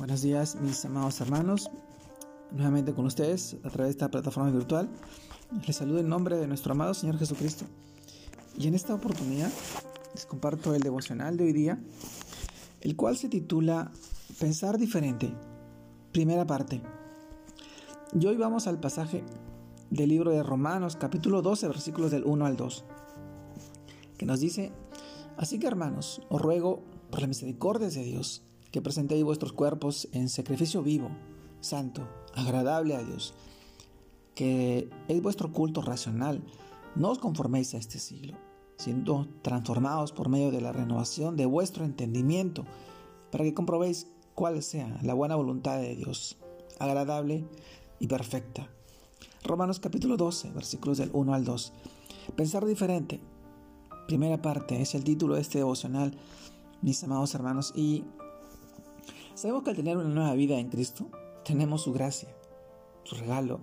Buenos días, mis amados hermanos. Nuevamente con ustedes a través de esta plataforma virtual. Les saludo en nombre de nuestro amado Señor Jesucristo. Y en esta oportunidad les comparto el devocional de hoy día, el cual se titula Pensar diferente. Primera parte. Y hoy vamos al pasaje del libro de Romanos, capítulo 12, versículos del 1 al 2, que nos dice, Así que hermanos, os ruego por la misericordia de Dios, que presentéis vuestros cuerpos en sacrificio vivo, santo, agradable a Dios, que es vuestro culto racional. No os conforméis a este siglo, siendo transformados por medio de la renovación de vuestro entendimiento, para que comprobéis cuál sea la buena voluntad de Dios, agradable y perfecta. Romanos capítulo 12, versículos del 1 al 2. Pensar diferente. Primera parte es el título de este devocional, mis amados hermanos, y Sabemos que al tener una nueva vida en Cristo, tenemos su gracia, su regalo,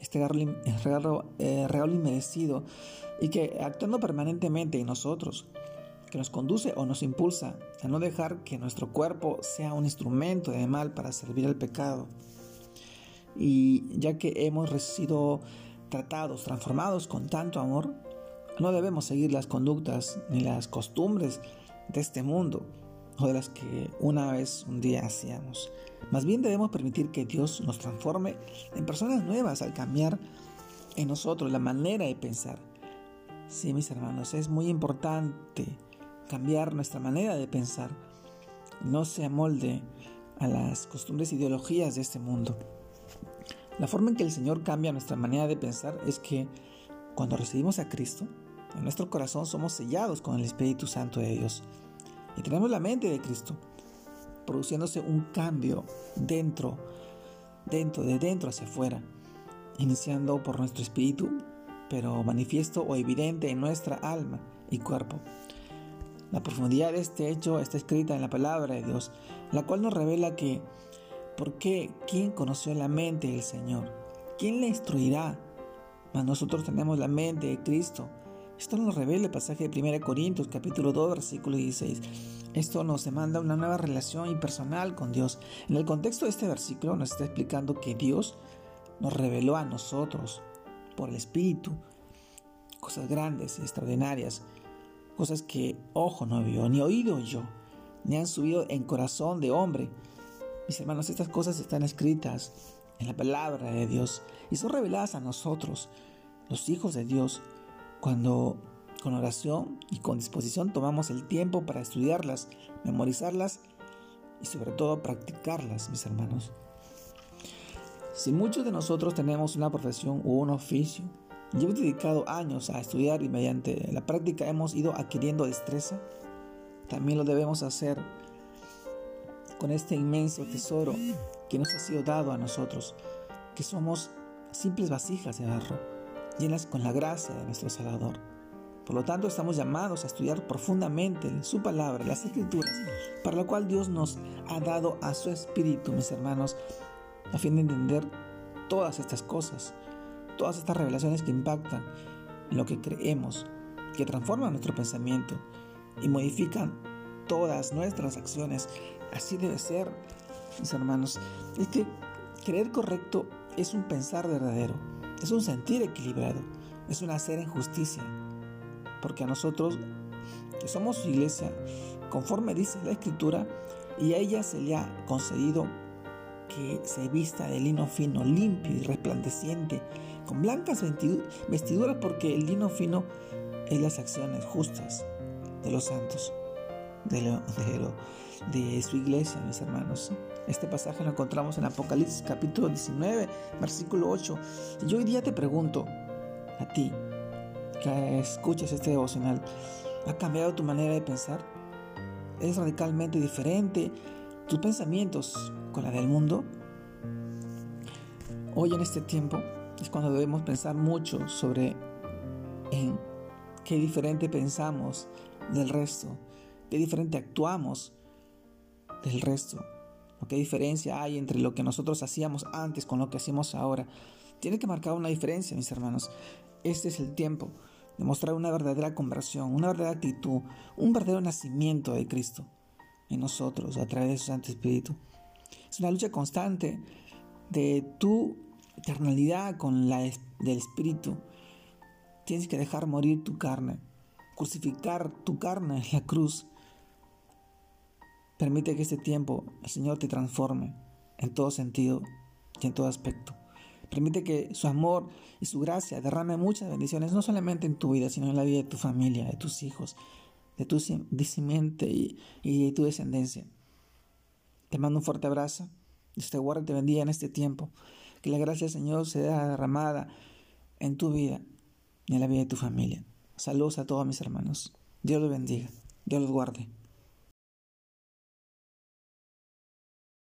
este regalo, eh, regalo, inmerecido y que actuando permanentemente en nosotros, que nos conduce o nos impulsa a no dejar que nuestro cuerpo sea un instrumento de mal para servir al pecado. Y ya que hemos sido tratados, transformados con tanto amor, no debemos seguir las conductas ni las costumbres de este mundo, o de las que una vez un día hacíamos. Más bien debemos permitir que Dios nos transforme en personas nuevas al cambiar en nosotros la manera de pensar. Sí, mis hermanos, es muy importante cambiar nuestra manera de pensar. No se amolde a las costumbres e ideologías de este mundo. La forma en que el Señor cambia nuestra manera de pensar es que cuando recibimos a Cristo, en nuestro corazón somos sellados con el Espíritu Santo de Dios y tenemos la mente de Cristo, produciéndose un cambio dentro, dentro, de dentro hacia afuera, iniciando por nuestro espíritu, pero manifiesto o evidente en nuestra alma y cuerpo. La profundidad de este hecho está escrita en la palabra de Dios, la cual nos revela que, ¿por qué? ¿Quién conoció la mente del Señor? ¿Quién le instruirá? Mas nosotros tenemos la mente de Cristo esto nos revela el pasaje de 1 Corintios capítulo 2 versículo 16. Esto nos demanda una nueva relación impersonal con Dios. En el contexto de este versículo nos está explicando que Dios nos reveló a nosotros por el Espíritu cosas grandes y extraordinarias, cosas que ojo no vio, ni oído yo, ni han subido en corazón de hombre. Mis hermanos, estas cosas están escritas en la palabra de Dios y son reveladas a nosotros, los hijos de Dios, cuando con oración y con disposición tomamos el tiempo para estudiarlas, memorizarlas y sobre todo practicarlas, mis hermanos. Si muchos de nosotros tenemos una profesión u un oficio y hemos dedicado años a estudiar y mediante la práctica hemos ido adquiriendo destreza, también lo debemos hacer con este inmenso tesoro que nos ha sido dado a nosotros, que somos simples vasijas de barro llenas con la gracia de nuestro Salvador. Por lo tanto, estamos llamados a estudiar profundamente su palabra, las escrituras, para lo cual Dios nos ha dado a su Espíritu, mis hermanos, a fin de entender todas estas cosas, todas estas revelaciones que impactan lo que creemos, que transforman nuestro pensamiento y modifican todas nuestras acciones. Así debe ser, mis hermanos. Es que creer correcto es un pensar verdadero. Es un sentir equilibrado, es un hacer en justicia, porque a nosotros, que somos su iglesia, conforme dice la escritura, y a ella se le ha concedido que se vista de lino fino, limpio y resplandeciente, con blancas vestiduras, porque el lino fino es las acciones justas de los santos, de, de su iglesia, mis hermanos. Este pasaje lo encontramos en Apocalipsis capítulo 19, versículo 8. Y hoy día te pregunto a ti que escuchas este devocional, ¿ha cambiado tu manera de pensar? ¿Es radicalmente diferente tus pensamientos con la del mundo? Hoy en este tiempo es cuando debemos pensar mucho sobre qué diferente pensamos del resto, qué diferente actuamos del resto qué diferencia hay entre lo que nosotros hacíamos antes con lo que hacemos ahora. Tiene que marcar una diferencia, mis hermanos. Este es el tiempo de mostrar una verdadera conversión, una verdadera actitud, un verdadero nacimiento de Cristo en nosotros a través de su Santo Espíritu. Es una lucha constante de tu eternalidad con la del Espíritu. Tienes que dejar morir tu carne, crucificar tu carne en la cruz. Permite que este tiempo el Señor te transforme en todo sentido y en todo aspecto. Permite que su amor y su gracia derrame muchas bendiciones, no solamente en tu vida, sino en la vida de tu familia, de tus hijos, de tu simiente y, de tu descendencia. Te mando un fuerte abrazo. Dios te guarde y te bendiga en este tiempo. Que la gracia del Señor sea derramada en tu vida y en la vida de tu familia. Saludos a todos mis hermanos. Dios los bendiga. Dios los guarde.